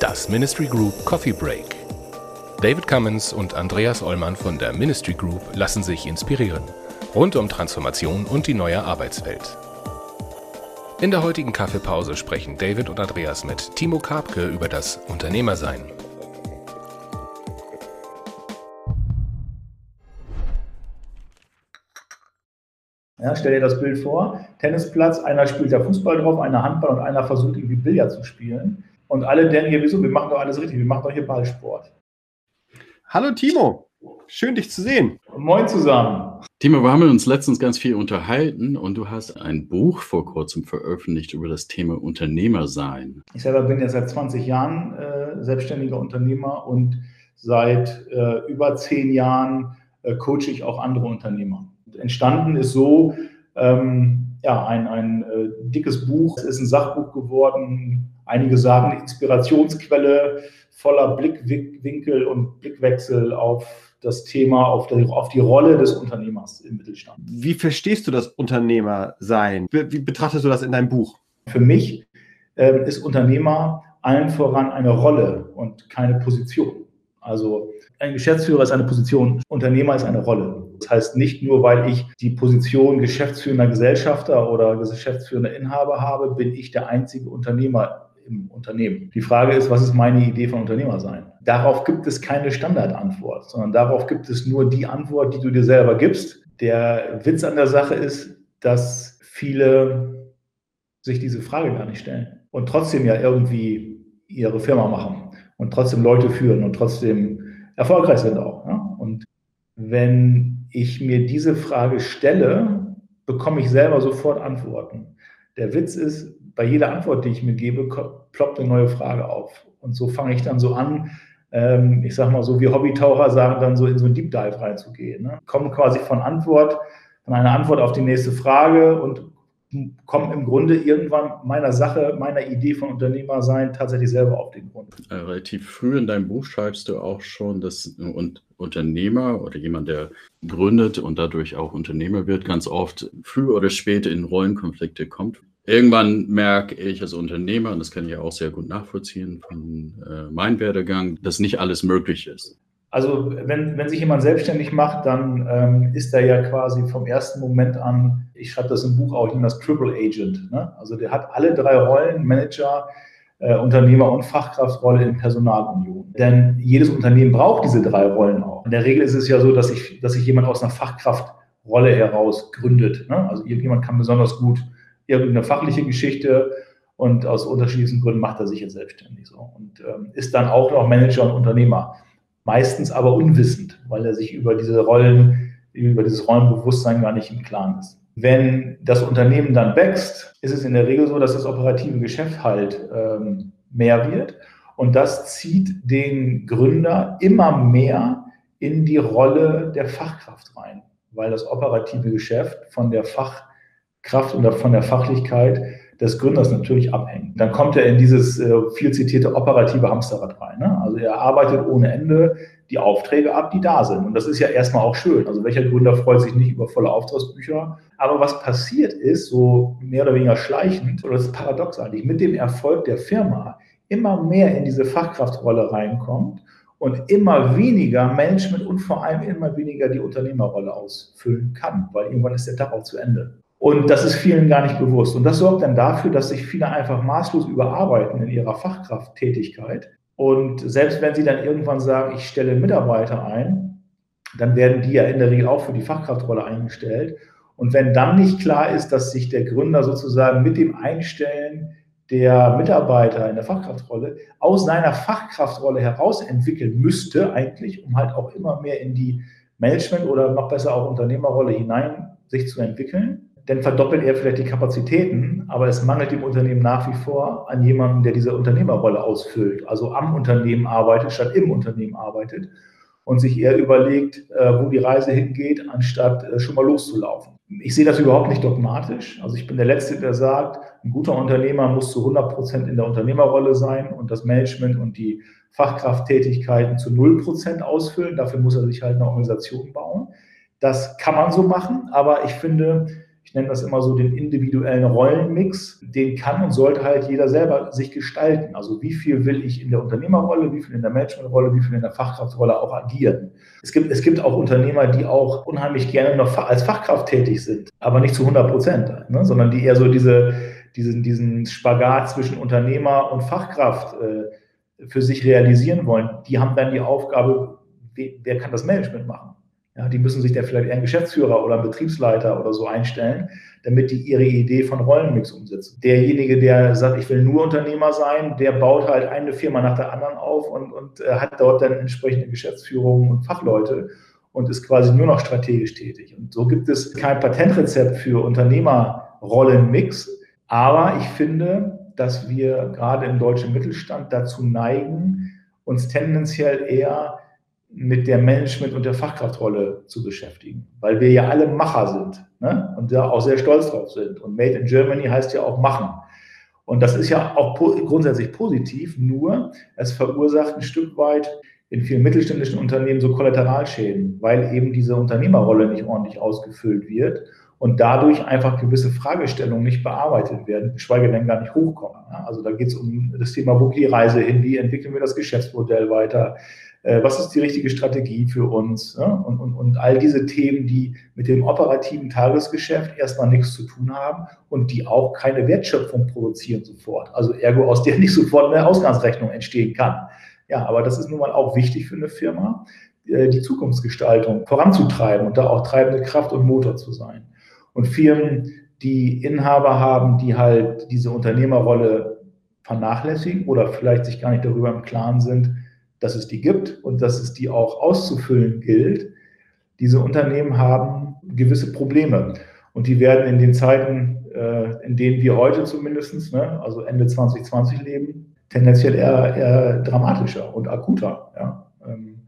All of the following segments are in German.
Das Ministry Group Coffee Break. David Cummins und Andreas Ollmann von der Ministry Group lassen sich inspirieren. Rund um Transformation und die neue Arbeitswelt. In der heutigen Kaffeepause sprechen David und Andreas mit Timo Karpke über das Unternehmersein. Ja, stell dir das Bild vor, Tennisplatz, einer spielt da Fußball drauf, einer Handball und einer versucht irgendwie Billard zu spielen. Und alle denken hier, wieso, wir machen doch alles richtig, wir machen doch hier Ballsport. Hallo Timo, schön dich zu sehen. Moin zusammen. Timo, wir haben uns letztens ganz viel unterhalten und du hast ein Buch vor kurzem veröffentlicht über das Thema Unternehmersein. Ich selber bin ja seit 20 Jahren äh, selbstständiger Unternehmer und seit äh, über zehn Jahren äh, coache ich auch andere Unternehmer entstanden ist so, ähm, ja, ein, ein äh, dickes Buch. Es ist ein Sachbuch geworden. Einige sagen Inspirationsquelle voller Blickwinkel und Blickwechsel auf das Thema, auf die, auf die Rolle des Unternehmers im Mittelstand. Wie verstehst du das Unternehmersein? Wie, wie betrachtest du das in deinem Buch? Für mich äh, ist Unternehmer allen voran eine Rolle und keine Position. Also ein Geschäftsführer ist eine Position, Unternehmer ist eine Rolle. Das heißt nicht nur, weil ich die Position geschäftsführender Gesellschafter oder geschäftsführender Inhaber habe, bin ich der einzige Unternehmer im Unternehmen. Die Frage ist, was ist meine Idee von Unternehmer sein? Darauf gibt es keine Standardantwort, sondern darauf gibt es nur die Antwort, die du dir selber gibst. Der Witz an der Sache ist, dass viele sich diese Frage gar nicht stellen und trotzdem ja irgendwie ihre Firma machen und trotzdem Leute führen und trotzdem erfolgreich sind auch. Ja? Und wenn ich mir diese Frage stelle, bekomme ich selber sofort Antworten. Der Witz ist, bei jeder Antwort, die ich mir gebe, ploppt eine neue Frage auf. Und so fange ich dann so an, ähm, ich sage mal so wie Hobbytaucher sagen, dann so in so ein Deep Dive reinzugehen. Ne? Kommen quasi von Antwort, von einer Antwort auf die nächste Frage und kommen im Grunde irgendwann meiner Sache, meiner Idee von Unternehmer sein tatsächlich selber auf den Grund. Äh, relativ früh in deinem Buch schreibst du auch schon, dass ein Unternehmer oder jemand, der gründet und dadurch auch Unternehmer wird, ganz oft früh oder spät in Rollenkonflikte kommt. Irgendwann merke ich als Unternehmer, und das kann ich ja auch sehr gut nachvollziehen von äh, meinem Werdegang, dass nicht alles möglich ist. Also wenn, wenn sich jemand selbstständig macht, dann ähm, ist er ja quasi vom ersten Moment an, ich schreibe das im Buch auch, ich nenne das Triple Agent. Ne? Also der hat alle drei Rollen, Manager, äh, Unternehmer und Fachkraftrolle in Personalunion. Denn jedes Unternehmen braucht diese drei Rollen auch. In der Regel ist es ja so, dass sich dass sich jemand aus einer Fachkraftrolle heraus gründet. Ne? Also irgendjemand kann besonders gut irgendeine fachliche Geschichte und aus unterschiedlichen Gründen macht er sich jetzt selbstständig so und ähm, ist dann auch noch Manager und Unternehmer meistens aber unwissend, weil er sich über diese Rollen, über dieses Rollenbewusstsein gar nicht im Klaren ist. Wenn das Unternehmen dann wächst, ist es in der Regel so, dass das operative Geschäft halt ähm, mehr wird. Und das zieht den Gründer immer mehr in die Rolle der Fachkraft rein, weil das operative Geschäft von der Fachkraft oder von der Fachlichkeit des Gründers natürlich abhängt. Dann kommt er in dieses äh, viel zitierte operative Hamsterrad rein. Ne? Also er arbeitet ohne Ende die Aufträge ab, die da sind. Und das ist ja erstmal auch schön. Also welcher Gründer freut sich nicht über volle Auftragsbücher? Aber was passiert ist, so mehr oder weniger schleichend, oder das ist paradox eigentlich, mit dem Erfolg der Firma immer mehr in diese Fachkraftrolle reinkommt und immer weniger Management und vor allem immer weniger die Unternehmerrolle ausfüllen kann, weil irgendwann ist der Tag auch zu Ende. Und das ist vielen gar nicht bewusst. Und das sorgt dann dafür, dass sich viele einfach maßlos überarbeiten in ihrer Fachkrafttätigkeit. Und selbst wenn sie dann irgendwann sagen, ich stelle Mitarbeiter ein, dann werden die ja in der Regel auch für die Fachkraftrolle eingestellt. Und wenn dann nicht klar ist, dass sich der Gründer sozusagen mit dem Einstellen der Mitarbeiter in der Fachkraftrolle aus seiner Fachkraftrolle heraus entwickeln müsste, eigentlich, um halt auch immer mehr in die Management- oder noch besser auch Unternehmerrolle hinein sich zu entwickeln, dann verdoppelt er vielleicht die Kapazitäten, aber es mangelt dem Unternehmen nach wie vor an jemandem, der diese Unternehmerrolle ausfüllt, also am Unternehmen arbeitet, statt im Unternehmen arbeitet und sich eher überlegt, äh, wo die Reise hingeht, anstatt äh, schon mal loszulaufen. Ich sehe das überhaupt nicht dogmatisch. Also ich bin der Letzte, der sagt, ein guter Unternehmer muss zu 100 Prozent in der Unternehmerrolle sein und das Management und die Fachkrafttätigkeiten zu 0 Prozent ausfüllen. Dafür muss er sich halt eine Organisation bauen. Das kann man so machen, aber ich finde, ich nenne das immer so den individuellen Rollenmix, den kann und sollte halt jeder selber sich gestalten. Also wie viel will ich in der Unternehmerrolle, wie viel in der Managementrolle, wie viel in der Fachkraftrolle auch agieren. Es gibt, es gibt auch Unternehmer, die auch unheimlich gerne noch als Fachkraft tätig sind, aber nicht zu 100 Prozent, ne? sondern die eher so diese, diesen, diesen Spagat zwischen Unternehmer und Fachkraft äh, für sich realisieren wollen. Die haben dann die Aufgabe, wer kann das Management machen? Ja, die müssen sich da vielleicht eher einen Geschäftsführer oder einen Betriebsleiter oder so einstellen, damit die ihre Idee von Rollenmix umsetzen. Derjenige, der sagt, ich will nur Unternehmer sein, der baut halt eine Firma nach der anderen auf und, und äh, hat dort dann entsprechende Geschäftsführung und Fachleute und ist quasi nur noch strategisch tätig. Und so gibt es kein Patentrezept für Unternehmerrollenmix. Aber ich finde, dass wir gerade im deutschen Mittelstand dazu neigen, uns tendenziell eher mit der Management- und der Fachkraftrolle zu beschäftigen, weil wir ja alle Macher sind ne? und da auch sehr stolz drauf sind. Und Made in Germany heißt ja auch machen. Und das ist ja auch grundsätzlich positiv, nur es verursacht ein Stück weit in vielen mittelständischen Unternehmen so Kollateralschäden, weil eben diese Unternehmerrolle nicht ordentlich ausgefüllt wird und dadurch einfach gewisse Fragestellungen nicht bearbeitet werden, geschweige denn gar nicht hochkommen. Ja? Also da geht es um das Thema, wo geht die Reise hin, wie entwickeln wir das Geschäftsmodell weiter, was ist die richtige Strategie für uns ja? und, und, und all diese Themen, die mit dem operativen Tagesgeschäft erstmal nichts zu tun haben und die auch keine Wertschöpfung produzieren sofort. Also ergo, aus der nicht sofort eine Ausgangsrechnung entstehen kann. Ja, aber das ist nun mal auch wichtig für eine Firma, äh, die Zukunftsgestaltung voranzutreiben und da auch treibende Kraft und Motor zu sein. Und Firmen, die Inhaber haben, die halt diese Unternehmerrolle vernachlässigen oder vielleicht sich gar nicht darüber im Klaren sind, dass es die gibt und dass es die auch auszufüllen gilt. Diese Unternehmen haben gewisse Probleme und die werden in den Zeiten, äh, in denen wir heute zumindest, ne, also Ende 2020 leben, tendenziell eher, eher dramatischer und akuter. Ja. Ähm,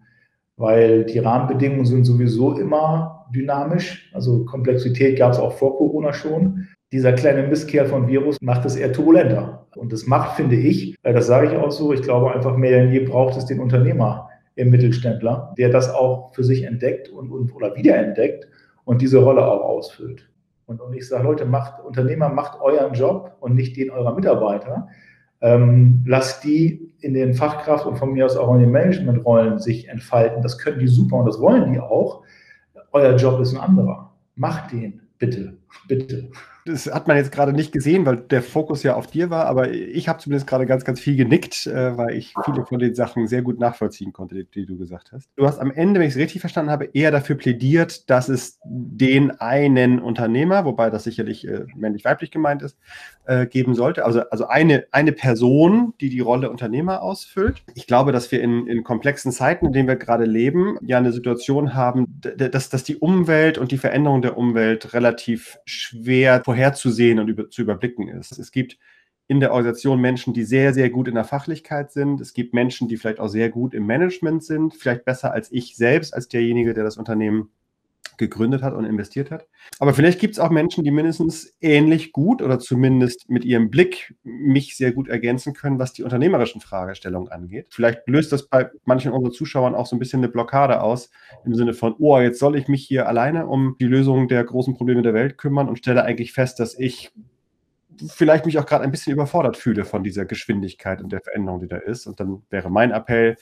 weil die Rahmenbedingungen sind sowieso immer dynamisch. Also Komplexität gab es auch vor Corona schon. Dieser kleine Mistkerl von Virus macht es eher turbulenter. Und das macht, finde ich, äh, das sage ich auch so, ich glaube einfach mehr denn je braucht es den Unternehmer im Mittelständler, der das auch für sich entdeckt und, und oder wiederentdeckt und diese Rolle auch ausfüllt. Und, und ich sage, Leute, macht, Unternehmer, macht euren Job und nicht den eurer Mitarbeiter. Ähm, lasst die in den Fachkraft und von mir aus auch in den Managementrollen sich entfalten. Das können die super und das wollen die auch. Euer Job ist ein anderer. Macht den, bitte, bitte das hat man jetzt gerade nicht gesehen, weil der Fokus ja auf dir war, aber ich habe zumindest gerade ganz, ganz viel genickt, äh, weil ich viele von den Sachen sehr gut nachvollziehen konnte, die, die, du gesagt hast. Du hast am Ende, wenn ich es richtig verstanden habe, eher dafür plädiert, dass es den einen Unternehmer, wobei das sicherlich äh, männlich-weiblich gemeint ist, äh, geben sollte. Also, also eine, eine Person, die die Rolle Unternehmer ausfüllt. Ich glaube, dass wir in, in komplexen Zeiten, in denen wir gerade leben, ja eine Situation haben, dass, dass die Umwelt und die Veränderung der Umwelt relativ schwer vorher vorherzusehen und über, zu überblicken ist. Es gibt in der Organisation Menschen, die sehr, sehr gut in der Fachlichkeit sind. Es gibt Menschen, die vielleicht auch sehr gut im Management sind, vielleicht besser als ich selbst, als derjenige, der das Unternehmen gegründet hat und investiert hat. Aber vielleicht gibt es auch Menschen, die mindestens ähnlich gut oder zumindest mit ihrem Blick mich sehr gut ergänzen können, was die unternehmerischen Fragestellungen angeht. Vielleicht löst das bei manchen unserer Zuschauern auch so ein bisschen eine Blockade aus, im Sinne von, oh, jetzt soll ich mich hier alleine um die Lösung der großen Probleme der Welt kümmern und stelle eigentlich fest, dass ich vielleicht mich auch gerade ein bisschen überfordert fühle von dieser Geschwindigkeit und der Veränderung, die da ist. Und dann wäre mein Appell,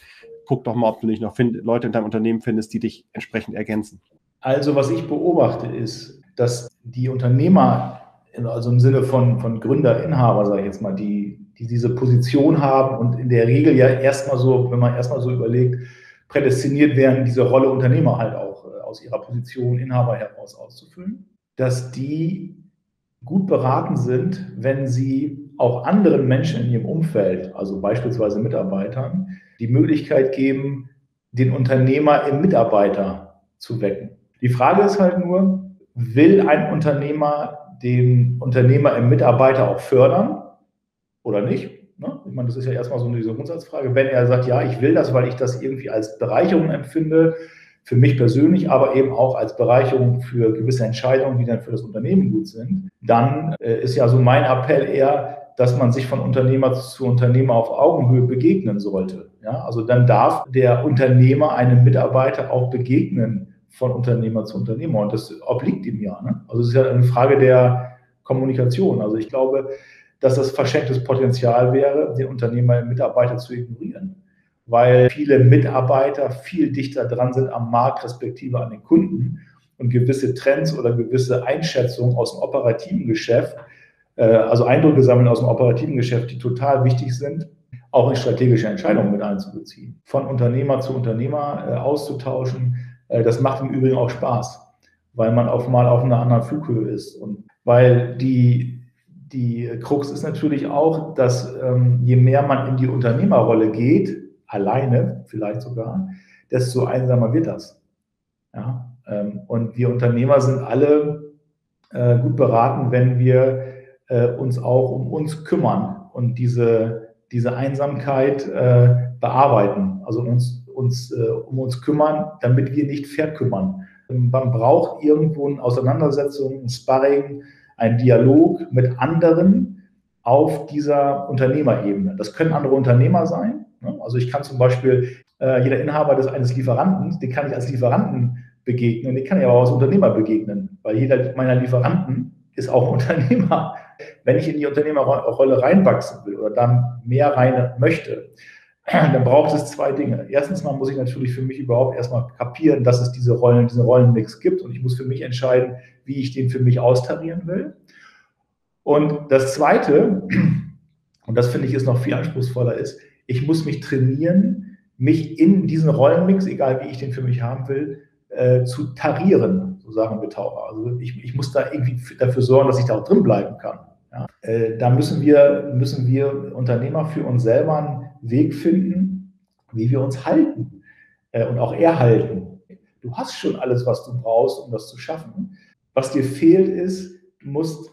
guck doch mal, ob du nicht noch Leute in deinem Unternehmen findest, die dich entsprechend ergänzen. Also was ich beobachte ist, dass die Unternehmer, also im Sinne von, von Gründer, Inhaber, sage ich jetzt mal, die, die diese Position haben und in der Regel ja erstmal so, wenn man erstmal so überlegt, prädestiniert werden, diese Rolle Unternehmer halt auch äh, aus ihrer Position Inhaber heraus auszufüllen, dass die gut beraten sind, wenn sie auch anderen Menschen in ihrem Umfeld, also beispielsweise Mitarbeitern, die Möglichkeit geben, den Unternehmer im Mitarbeiter zu wecken. Die Frage ist halt nur, will ein Unternehmer den Unternehmer im Mitarbeiter auch fördern oder nicht? Ne? Ich meine, das ist ja erstmal so eine Grundsatzfrage. Wenn er sagt, ja, ich will das, weil ich das irgendwie als Bereicherung empfinde, für mich persönlich, aber eben auch als Bereicherung für gewisse Entscheidungen, die dann für das Unternehmen gut sind, dann äh, ist ja so mein Appell eher, dass man sich von Unternehmer zu Unternehmer auf Augenhöhe begegnen sollte. Ja, also dann darf der Unternehmer einem Mitarbeiter auch begegnen von Unternehmer zu Unternehmer. Und das obliegt ihm ja. Ne? Also es ist ja eine Frage der Kommunikation. Also ich glaube, dass das verschenktes Potenzial wäre, den Unternehmer und Mitarbeiter zu ignorieren. Weil viele Mitarbeiter viel dichter dran sind am Markt, respektive an den Kunden und gewisse Trends oder gewisse Einschätzungen aus dem operativen Geschäft, äh, also Eindrücke sammeln aus dem operativen Geschäft, die total wichtig sind, auch in strategische Entscheidungen mit einzubeziehen. Von Unternehmer zu Unternehmer äh, auszutauschen, das macht im Übrigen auch Spaß, weil man auf mal auf einer anderen Flughöhe ist und weil die, die Krux ist natürlich auch, dass ähm, je mehr man in die Unternehmerrolle geht, alleine vielleicht sogar, desto einsamer wird das. Ja? Ähm, und wir Unternehmer sind alle äh, gut beraten, wenn wir äh, uns auch um uns kümmern und diese, diese Einsamkeit äh, bearbeiten, also uns, uns äh, um uns kümmern, damit wir nicht verkümmern. Man braucht irgendwo eine Auseinandersetzung, ein Sparring, ein Dialog mit anderen auf dieser Unternehmerebene. Das können andere Unternehmer sein. Ne? Also ich kann zum Beispiel, äh, jeder Inhaber des eines Lieferanten, den kann ich als Lieferanten begegnen, den kann ich aber auch als Unternehmer begegnen, weil jeder meiner Lieferanten ist auch Unternehmer. Wenn ich in die Unternehmerrolle reinwachsen will oder dann mehr rein möchte, dann braucht es zwei Dinge. Erstens mal muss ich natürlich für mich überhaupt erstmal kapieren, dass es diese Rollen, diesen Rollenmix gibt und ich muss für mich entscheiden, wie ich den für mich austarieren will. Und das Zweite, und das finde ich ist noch viel anspruchsvoller, ist, ich muss mich trainieren, mich in diesen Rollenmix, egal wie ich den für mich haben will, äh, zu tarieren, so sagen wir Taucher. Also ich, ich muss da irgendwie dafür sorgen, dass ich da auch drin bleiben kann. Ja. Äh, da müssen wir, müssen wir Unternehmer für uns selber einen Weg finden, wie wir uns halten äh, und auch erhalten. Du hast schon alles, was du brauchst, um das zu schaffen. Was dir fehlt, ist, du musst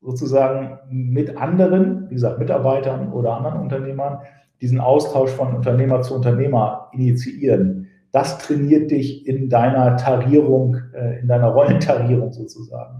sozusagen mit anderen, wie gesagt, Mitarbeitern oder anderen Unternehmern, diesen Austausch von Unternehmer zu Unternehmer initiieren das trainiert dich in deiner Tarierung, äh, in deiner Rollentarierung sozusagen.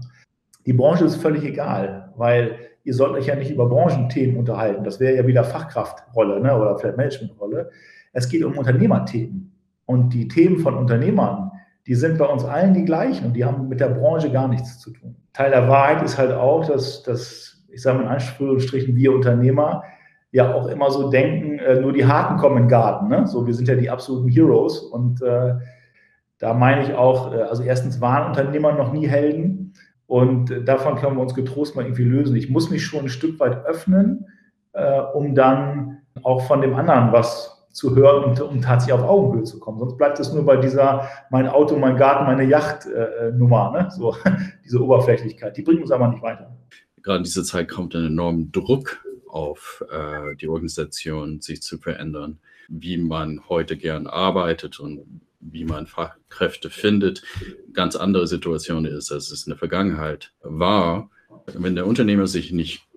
Die Branche ist völlig egal, weil ihr sollt euch ja nicht über Branchenthemen unterhalten. Das wäre ja wieder Fachkraftrolle ne, oder vielleicht Managementrolle. Es geht um Unternehmerthemen. Und die Themen von Unternehmern, die sind bei uns allen die gleichen und die haben mit der Branche gar nichts zu tun. Teil der Wahrheit ist halt auch, dass, dass ich sage mal in Anführungsstrichen, wir Unternehmer ja auch immer so denken, äh, nur die Harten kommen in den Garten. Ne? So, wir sind ja die absoluten Heroes. Und äh, da meine ich auch, äh, also erstens waren Unternehmer noch nie Helden und äh, davon können wir uns getrost mal irgendwie lösen. Ich muss mich schon ein Stück weit öffnen, äh, um dann auch von dem anderen was zu hören und um tatsächlich auf Augenhöhe zu kommen. Sonst bleibt es nur bei dieser mein Auto, mein Garten, meine Yacht äh, Nummer, ne? so diese Oberflächlichkeit. Die bringt uns aber nicht weiter. Gerade in dieser Zeit kommt ein enormer Druck auf äh, die Organisation, sich zu verändern, wie man heute gern arbeitet und wie man Fachkräfte findet, ganz andere Situation ist, als es in der Vergangenheit war. Wenn der Unternehmer sich nicht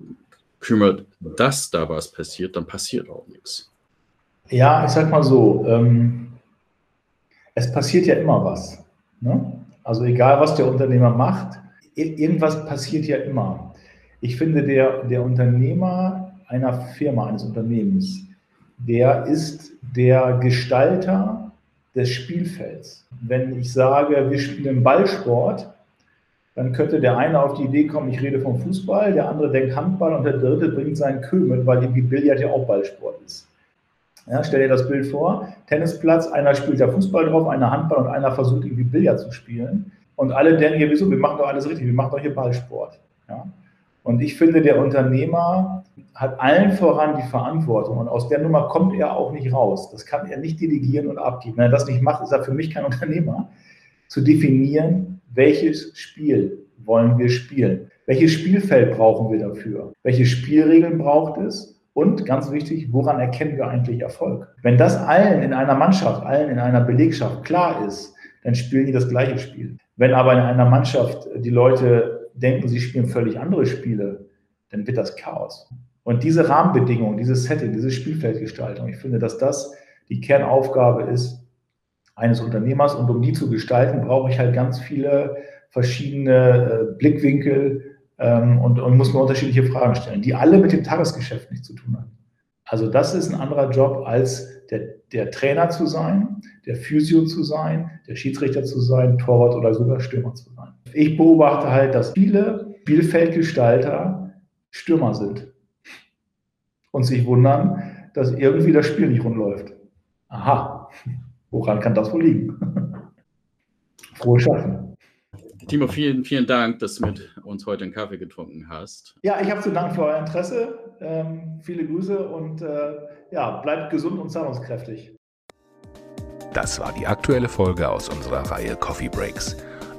kümmert, dass da was passiert, dann passiert auch nichts. Ja, ich sag mal so, ähm, es passiert ja immer was. Ne? Also egal, was der Unternehmer macht, irgendwas passiert ja immer. Ich finde, der, der Unternehmer einer Firma, eines Unternehmens, der ist der Gestalter des Spielfelds. Wenn ich sage, wir spielen Ballsport, dann könnte der eine auf die Idee kommen, ich rede vom Fußball, der andere denkt Handball und der dritte bringt seinen Kö mit, weil irgendwie Billard ja auch Ballsport ist. Ja, stell dir das Bild vor, Tennisplatz, einer spielt da Fußball drauf, einer Handball und einer versucht irgendwie Billard zu spielen. Und alle denken hier, wieso, wir machen doch alles richtig, wir machen doch hier Ballsport. Ja? Und ich finde, der Unternehmer hat allen voran die Verantwortung und aus der Nummer kommt er auch nicht raus. Das kann er nicht delegieren und abgeben. Wenn er das nicht macht, ist er für mich kein Unternehmer. Zu definieren, welches Spiel wollen wir spielen? Welches Spielfeld brauchen wir dafür? Welche Spielregeln braucht es? Und ganz wichtig, woran erkennen wir eigentlich Erfolg? Wenn das allen in einer Mannschaft, allen in einer Belegschaft klar ist, dann spielen die das gleiche Spiel. Wenn aber in einer Mannschaft die Leute denken, sie spielen völlig andere Spiele, dann wird das Chaos. Und diese Rahmenbedingungen, dieses Setting, diese Spielfeldgestaltung, ich finde, dass das die Kernaufgabe ist eines Unternehmers. Und um die zu gestalten, brauche ich halt ganz viele verschiedene äh, Blickwinkel ähm, und, und muss mir unterschiedliche Fragen stellen, die alle mit dem Tagesgeschäft nichts zu tun haben. Also das ist ein anderer Job als der der Trainer zu sein, der Physio zu sein, der Schiedsrichter zu sein, Torwart oder sogar Stürmer zu sein. Ich beobachte halt, dass viele Spielfeldgestalter Stürmer sind und sich wundern, dass irgendwie das Spiel nicht rund läuft. Aha, woran kann das wohl liegen? Frohes Schaffen. Timo, vielen, vielen Dank, dass du mit uns heute einen Kaffee getrunken hast. Ja, ich habe zu Dank für euer Interesse. Ähm, viele Grüße und äh, ja, bleibt gesund und zahlungskräftig. Das war die aktuelle Folge aus unserer Reihe Coffee Breaks.